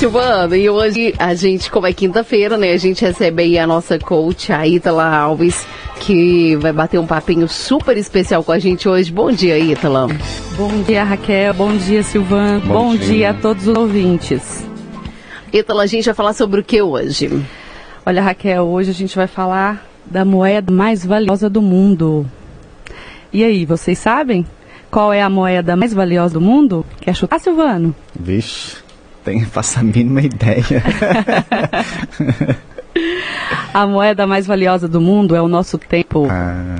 Silvano, e hoje a gente, como é quinta-feira, né, a gente recebe aí a nossa coach, a Ítala Alves, que vai bater um papinho super especial com a gente hoje. Bom dia, Ítala. Bom dia, Raquel. Bom dia, Silvano. Bom, Bom dia. dia a todos os ouvintes. Ítala, a gente vai falar sobre o que hoje? Olha, Raquel, hoje a gente vai falar da moeda mais valiosa do mundo. E aí, vocês sabem qual é a moeda mais valiosa do mundo? Quer chutar, Silvano? Vixe, tem, faço a mínima ideia. a moeda mais valiosa do mundo é o nosso tempo. Ah.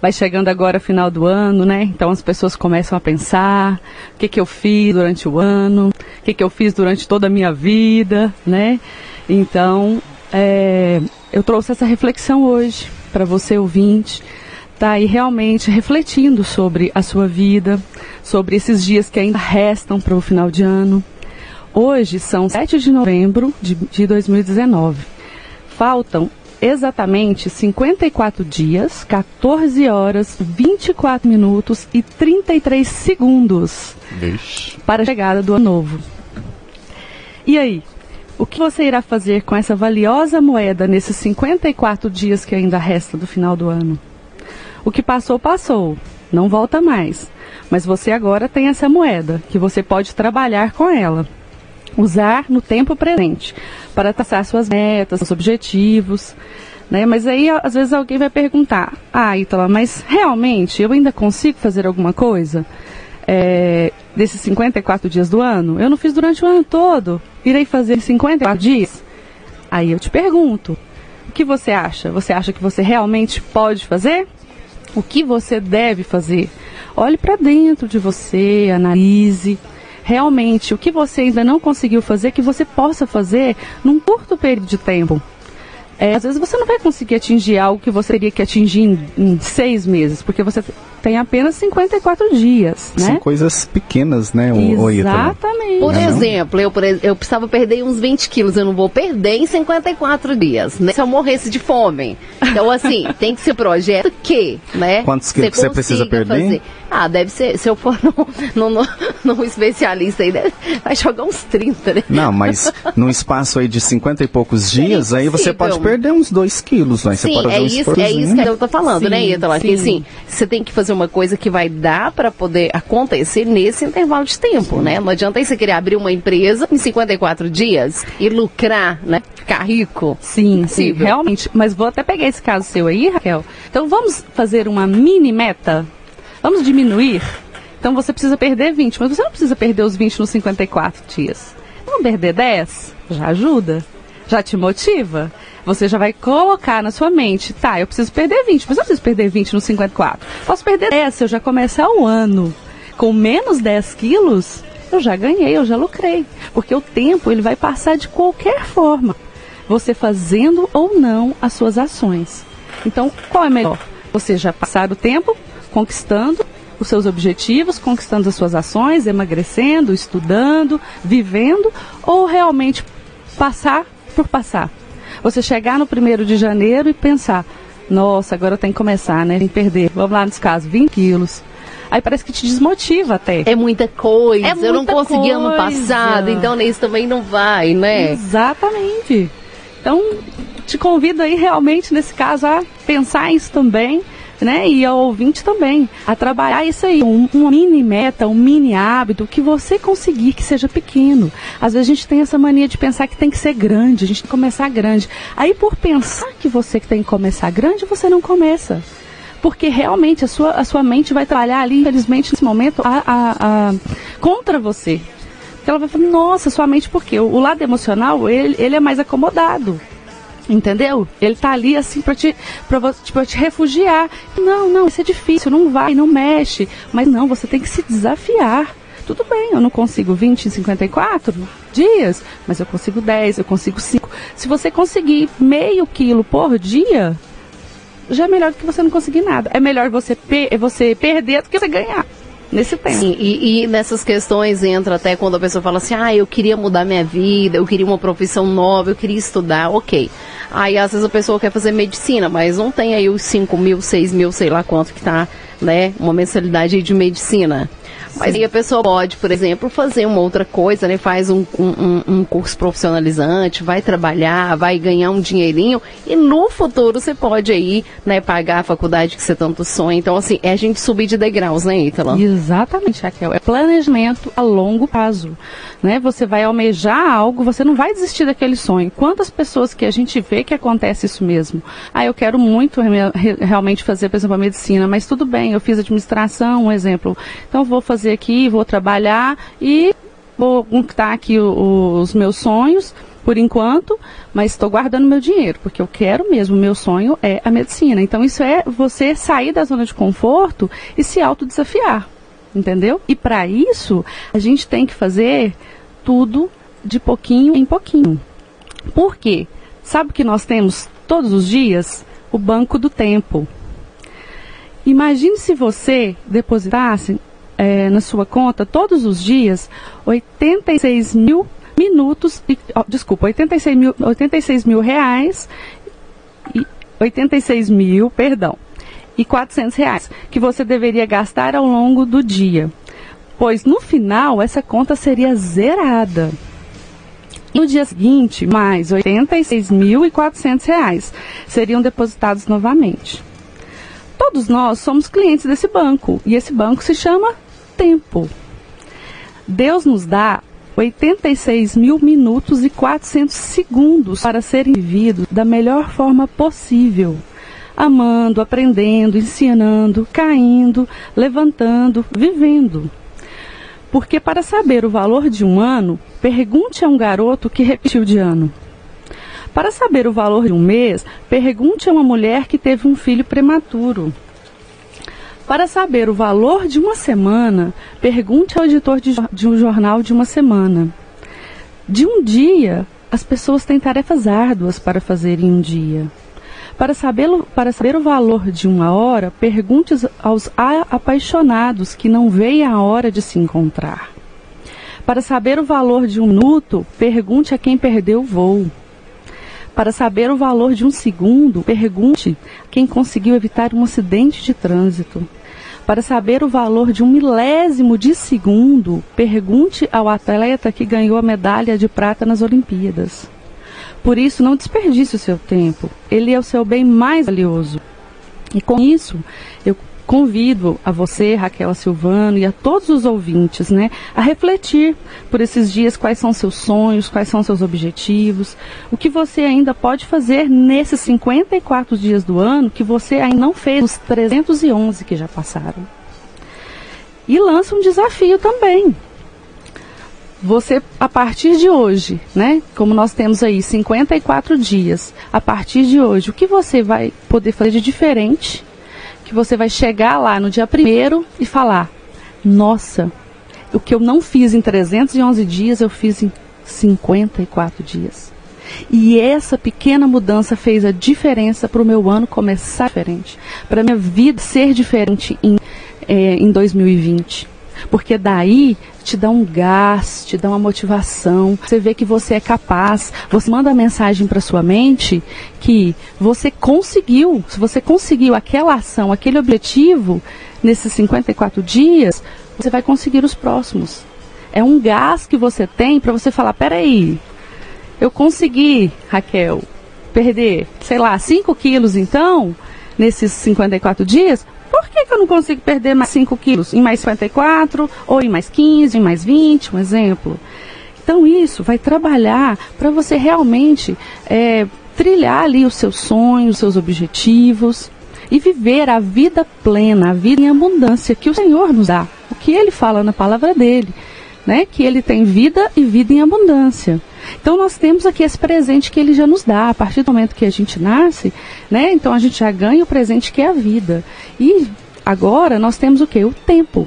Vai chegando agora final do ano, né? Então as pessoas começam a pensar o que, que eu fiz durante o ano, o que, que eu fiz durante toda a minha vida, né? Então, é, eu trouxe essa reflexão hoje para você ouvinte, tá aí realmente refletindo sobre a sua vida, sobre esses dias que ainda restam para o final de ano. Hoje são 7 de novembro de, de 2019. Faltam exatamente 54 dias, 14 horas, 24 minutos e 33 segundos Vixe. para a chegada do ano novo. E aí, o que você irá fazer com essa valiosa moeda nesses 54 dias que ainda resta do final do ano? O que passou, passou. Não volta mais. Mas você agora tem essa moeda, que você pode trabalhar com ela. Usar no tempo presente, para traçar suas metas, seus objetivos. Né? Mas aí, às vezes, alguém vai perguntar: Ah, Ítala, mas realmente eu ainda consigo fazer alguma coisa? É, desses 54 dias do ano? Eu não fiz durante o ano todo. Irei fazer 54 dias? Aí eu te pergunto: o que você acha? Você acha que você realmente pode fazer? O que você deve fazer? Olhe para dentro de você, analise realmente o que você ainda não conseguiu fazer que você possa fazer num curto período de tempo. É, às vezes você não vai conseguir atingir algo que você teria que atingir em, em seis meses, porque você tem apenas 54 dias, né? São coisas pequenas, né, o, Exatamente. Por exemplo, eu, eu precisava perder uns 20 quilos, eu não vou perder em 54 dias, né? Se eu morresse de fome. Então, assim, tem que ser projeto que, né? Quantos quilos você, você precisa perder? Fazer. Ah, deve ser, se eu for num, num, num especialista aí, deve, vai jogar uns 30, né? Não, mas num espaço aí de 50 e poucos dias, aí você pode perder uns 2 quilos, né? Você sim, pode é, isso, é isso que eu tô falando, né, sim, né, Ítala? Que assim, você tem que fazer uma coisa que vai dar para poder acontecer nesse intervalo de tempo, né? Não adianta você querer abrir uma empresa em 54 dias e lucrar, né? Ficar rico. Sim, sim, realmente. Mas vou até pegar esse caso seu aí, Raquel. Então vamos fazer uma mini meta? Vamos diminuir? Então você precisa perder 20, mas você não precisa perder os 20 nos 54 dias. Vamos perder 10? Já ajuda. Já te motiva você já vai colocar na sua mente, tá, eu preciso perder 20, mas eu preciso perder 20 no 54. Posso perder 10 se eu já começar o ano com menos 10 quilos, eu já ganhei, eu já lucrei. Porque o tempo ele vai passar de qualquer forma, você fazendo ou não as suas ações. Então, qual é melhor? Você já passar o tempo conquistando os seus objetivos, conquistando as suas ações, emagrecendo, estudando, vivendo, ou realmente passar por passar? Você chegar no primeiro de janeiro e pensar, nossa, agora eu tenho que começar, né? Tem que perder, vamos lá nos casos, 20 quilos. Aí parece que te desmotiva até. É muita coisa, é muita eu não consegui coisa. ano passado, então nesse também não vai, né? Exatamente. Então, te convido aí realmente nesse caso a pensar isso também né? E ao ouvinte também, a trabalhar isso aí, um, uma mini meta, um mini hábito que você conseguir que seja pequeno. Às vezes a gente tem essa mania de pensar que tem que ser grande, a gente tem que começar grande. Aí por pensar que você tem que começar grande, você não começa porque realmente a sua, a sua mente vai trabalhar ali, infelizmente, nesse momento, a, a, a contra você. Ela vai falar, nossa, sua mente, porque o, o lado emocional, ele, ele é mais acomodado. Entendeu? Ele tá ali assim para te, pra, tipo, te refugiar. Não, não, isso é difícil, não vai, não mexe. Mas não, você tem que se desafiar. Tudo bem, eu não consigo 20 em 54 dias, mas eu consigo 10, eu consigo 5. Se você conseguir meio quilo por dia, já é melhor do que você não conseguir nada. É melhor você, per você perder do que você ganhar nesse tempo. Sim, e, e, nessas questões entra até quando a pessoa fala assim, ah, eu queria mudar minha vida, eu queria uma profissão nova, eu queria estudar, ok. Aí às vezes a pessoa quer fazer medicina, mas não tem aí os 5 mil, 6 mil, sei lá quanto que tá, né, uma mensalidade de medicina. Mas aí a pessoa pode, por exemplo, fazer uma outra coisa, né? Faz um, um, um curso profissionalizante, vai trabalhar, vai ganhar um dinheirinho e no futuro você pode aí, né, pagar a faculdade que você tanto sonha. Então, assim, é a gente subir de degraus, né, Ítala? Exatamente, Raquel. É planejamento a longo prazo. Né? Você vai almejar algo, você não vai desistir daquele sonho. Quantas pessoas que a gente vê que acontece isso mesmo? Ah, eu quero muito realmente fazer, por exemplo, a medicina, mas tudo bem, eu fiz administração, um exemplo. Então vou fazer aqui, vou trabalhar e vou conquistar aqui os meus sonhos por enquanto, mas estou guardando meu dinheiro, porque eu quero mesmo, meu sonho é a medicina. Então isso é você sair da zona de conforto e se autodesafiar, entendeu? E para isso, a gente tem que fazer tudo de pouquinho em pouquinho. Por quê? Sabe que nós temos todos os dias? O banco do tempo. Imagine se você depositasse é, na sua conta todos os dias 86 mil minutos, e, oh, desculpa, 86 mil, 86 mil reais, e 86 mil, perdão, e 400 reais, que você deveria gastar ao longo do dia. Pois no final, essa conta seria zerada. No dia seguinte, mais R$ 86.400 seriam depositados novamente. Todos nós somos clientes desse banco e esse banco se chama tempo. Deus nos dá 86 mil minutos e 400 segundos para serem vividos da melhor forma possível. Amando, aprendendo, ensinando, caindo, levantando, vivendo. Porque para saber o valor de um ano, pergunte a um garoto que repetiu de ano. Para saber o valor de um mês, pergunte a uma mulher que teve um filho prematuro. Para saber o valor de uma semana, pergunte ao editor de, de um jornal de uma semana. De um dia, as pessoas têm tarefas árduas para fazer em um dia. Para saber, para saber o valor de uma hora, pergunte aos apaixonados que não veem a hora de se encontrar. Para saber o valor de um minuto, pergunte a quem perdeu o voo. Para saber o valor de um segundo, pergunte quem conseguiu evitar um acidente de trânsito. Para saber o valor de um milésimo de segundo, pergunte ao atleta que ganhou a medalha de prata nas Olimpíadas. Por isso, não desperdice o seu tempo. Ele é o seu bem mais valioso. E com isso, eu convido a você, Raquel Silvano, e a todos os ouvintes, né, a refletir por esses dias quais são seus sonhos, quais são seus objetivos, o que você ainda pode fazer nesses 54 dias do ano que você ainda não fez nos 311 que já passaram. E lança um desafio também. Você, a partir de hoje, né? Como nós temos aí 54 dias, a partir de hoje, o que você vai poder fazer de diferente que você vai chegar lá no dia primeiro e falar: Nossa, o que eu não fiz em 311 dias, eu fiz em 54 dias. E essa pequena mudança fez a diferença para o meu ano começar diferente, para minha vida ser diferente em, é, em 2020. Porque daí te dá um gás, te dá uma motivação. Você vê que você é capaz. Você manda a mensagem para sua mente que você conseguiu. Se você conseguiu aquela ação, aquele objetivo nesses 54 dias, você vai conseguir os próximos. É um gás que você tem para você falar: peraí, eu consegui, Raquel, perder, sei lá, 5 quilos então, nesses 54 dias, por que, que eu não consigo perder mais 5 quilos em mais 54, ou em mais 15, em mais 20, um exemplo? Então isso vai trabalhar para você realmente é, trilhar ali os seus sonhos, os seus objetivos e viver a vida plena, a vida em abundância que o Senhor nos dá. O que Ele fala na palavra dele, né? Que Ele tem vida e vida em abundância. Então nós temos aqui esse presente que ele já nos dá. A partir do momento que a gente nasce, né? Então a gente já ganha o presente que é a vida. E agora nós temos o que? O tempo,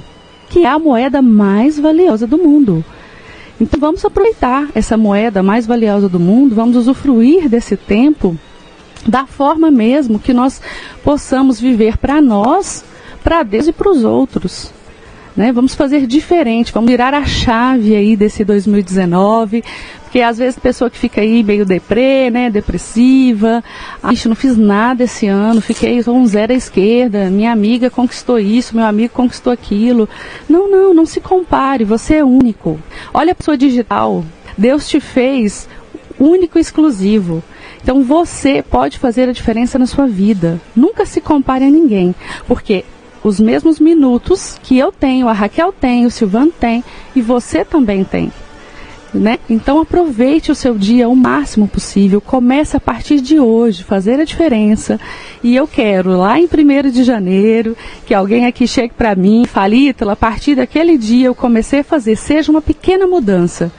que é a moeda mais valiosa do mundo. Então vamos aproveitar essa moeda mais valiosa do mundo, vamos usufruir desse tempo da forma mesmo que nós possamos viver para nós, para Deus e para os outros. Né? Vamos fazer diferente, vamos virar a chave aí desse 2019 Porque às vezes a pessoa que fica aí meio deprê, né, depressiva, ah, não fiz nada esse ano, fiquei um zero à esquerda, minha amiga conquistou isso, meu amigo conquistou aquilo. Não, não, não se compare, você é único. Olha a sua digital. Deus te fez único e exclusivo. Então você pode fazer a diferença na sua vida. Nunca se compare a ninguém, porque os mesmos minutos que eu tenho, a Raquel tem, o Silvano tem e você também tem. Né? Então aproveite o seu dia o máximo possível, comece a partir de hoje, fazer a diferença. E eu quero, lá em 1 de janeiro, que alguém aqui chegue para mim e fale, a partir daquele dia eu comecei a fazer, seja uma pequena mudança.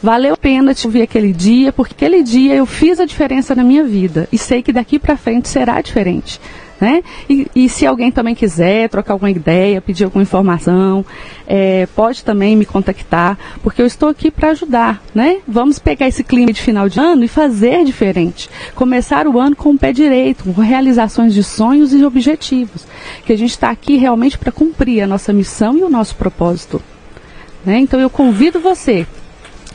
Valeu a pena te ouvir aquele dia, porque aquele dia eu fiz a diferença na minha vida e sei que daqui para frente será diferente. Né? E, e, se alguém também quiser trocar alguma ideia, pedir alguma informação, é, pode também me contactar, porque eu estou aqui para ajudar. Né? Vamos pegar esse clima de final de ano e fazer diferente. Começar o ano com o pé direito, com realizações de sonhos e objetivos. Que a gente está aqui realmente para cumprir a nossa missão e o nosso propósito. Né? Então eu convido você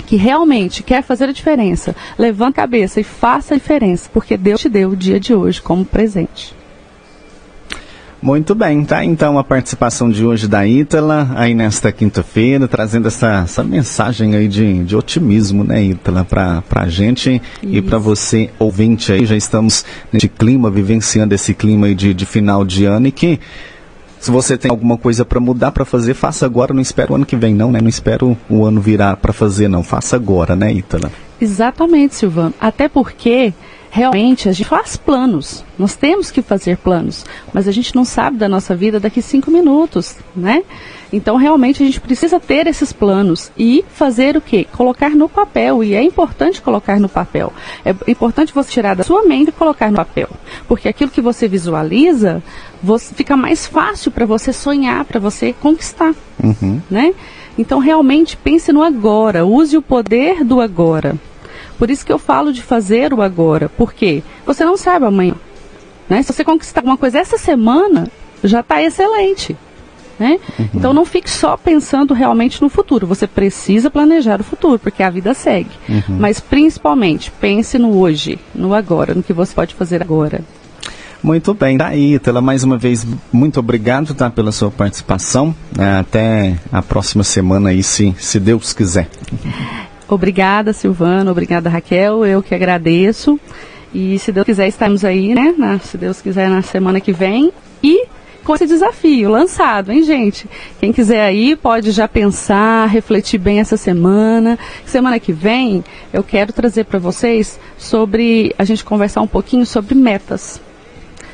que realmente quer fazer a diferença, levante a cabeça e faça a diferença, porque Deus te deu o dia de hoje como presente. Muito bem, tá? Então a participação de hoje da Ítala, aí nesta quinta-feira, trazendo essa, essa mensagem aí de, de otimismo, né, Ítala, pra, pra gente Isso. e para você, ouvinte aí. Já estamos nesse clima, vivenciando esse clima aí de, de final de ano e que se você tem alguma coisa para mudar, para fazer, faça agora, não espera o ano que vem não, né? Não espero o ano virar para fazer não, faça agora, né, Ítala? Exatamente, Silvano. Até porque realmente a gente faz planos. Nós temos que fazer planos, mas a gente não sabe da nossa vida daqui cinco minutos, né? Então realmente a gente precisa ter esses planos e fazer o quê? Colocar no papel. E é importante colocar no papel. É importante você tirar da sua mente e colocar no papel. Porque aquilo que você visualiza, você, fica mais fácil para você sonhar, para você conquistar. Uhum. Né? Então realmente pense no agora, use o poder do agora. Por isso que eu falo de fazer o agora. porque Você não sabe amanhã. Né? Se você conquistar alguma coisa essa semana, já está excelente. Né? Uhum. Então não fique só pensando realmente no futuro. Você precisa planejar o futuro, porque a vida segue. Uhum. Mas principalmente, pense no hoje, no agora, no que você pode fazer agora. Muito bem, daí, tá Tela, mais uma vez, muito obrigado tá, pela sua participação. Até a próxima semana aí, se, se Deus quiser. Obrigada, Silvana. Obrigada, Raquel. Eu que agradeço. E se Deus quiser, estamos aí, né? Na, se Deus quiser, na semana que vem. E com esse desafio lançado, hein, gente? Quem quiser aí pode já pensar, refletir bem essa semana. Semana que vem eu quero trazer para vocês sobre a gente conversar um pouquinho sobre metas.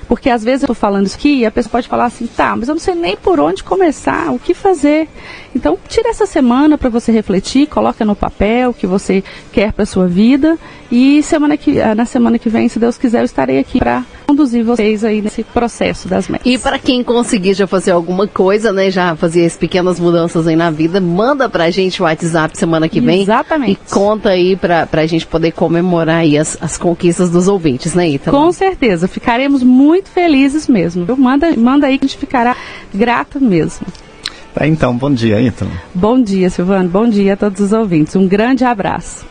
Porque às vezes eu estou falando isso aqui e a pessoa pode falar assim, tá, mas eu não sei nem por onde começar, o que fazer. Então, tira essa semana para você refletir, coloca no papel o que você quer para sua vida e semana que, ah, na semana que vem, se Deus quiser, eu estarei aqui para conduzir vocês aí nesse processo das metas. E para quem conseguir já fazer alguma coisa, né, já fazer as pequenas mudanças aí na vida, manda pra gente o WhatsApp semana que vem. Exatamente. E conta aí pra, pra gente poder comemorar aí as, as conquistas dos ouvintes, né, Ita? Com certeza, ficaremos muito felizes mesmo. Manda, manda aí que a gente ficará grata mesmo. Tá, então, bom dia, Ítalo. Bom dia, Silvano. Bom dia a todos os ouvintes. Um grande abraço.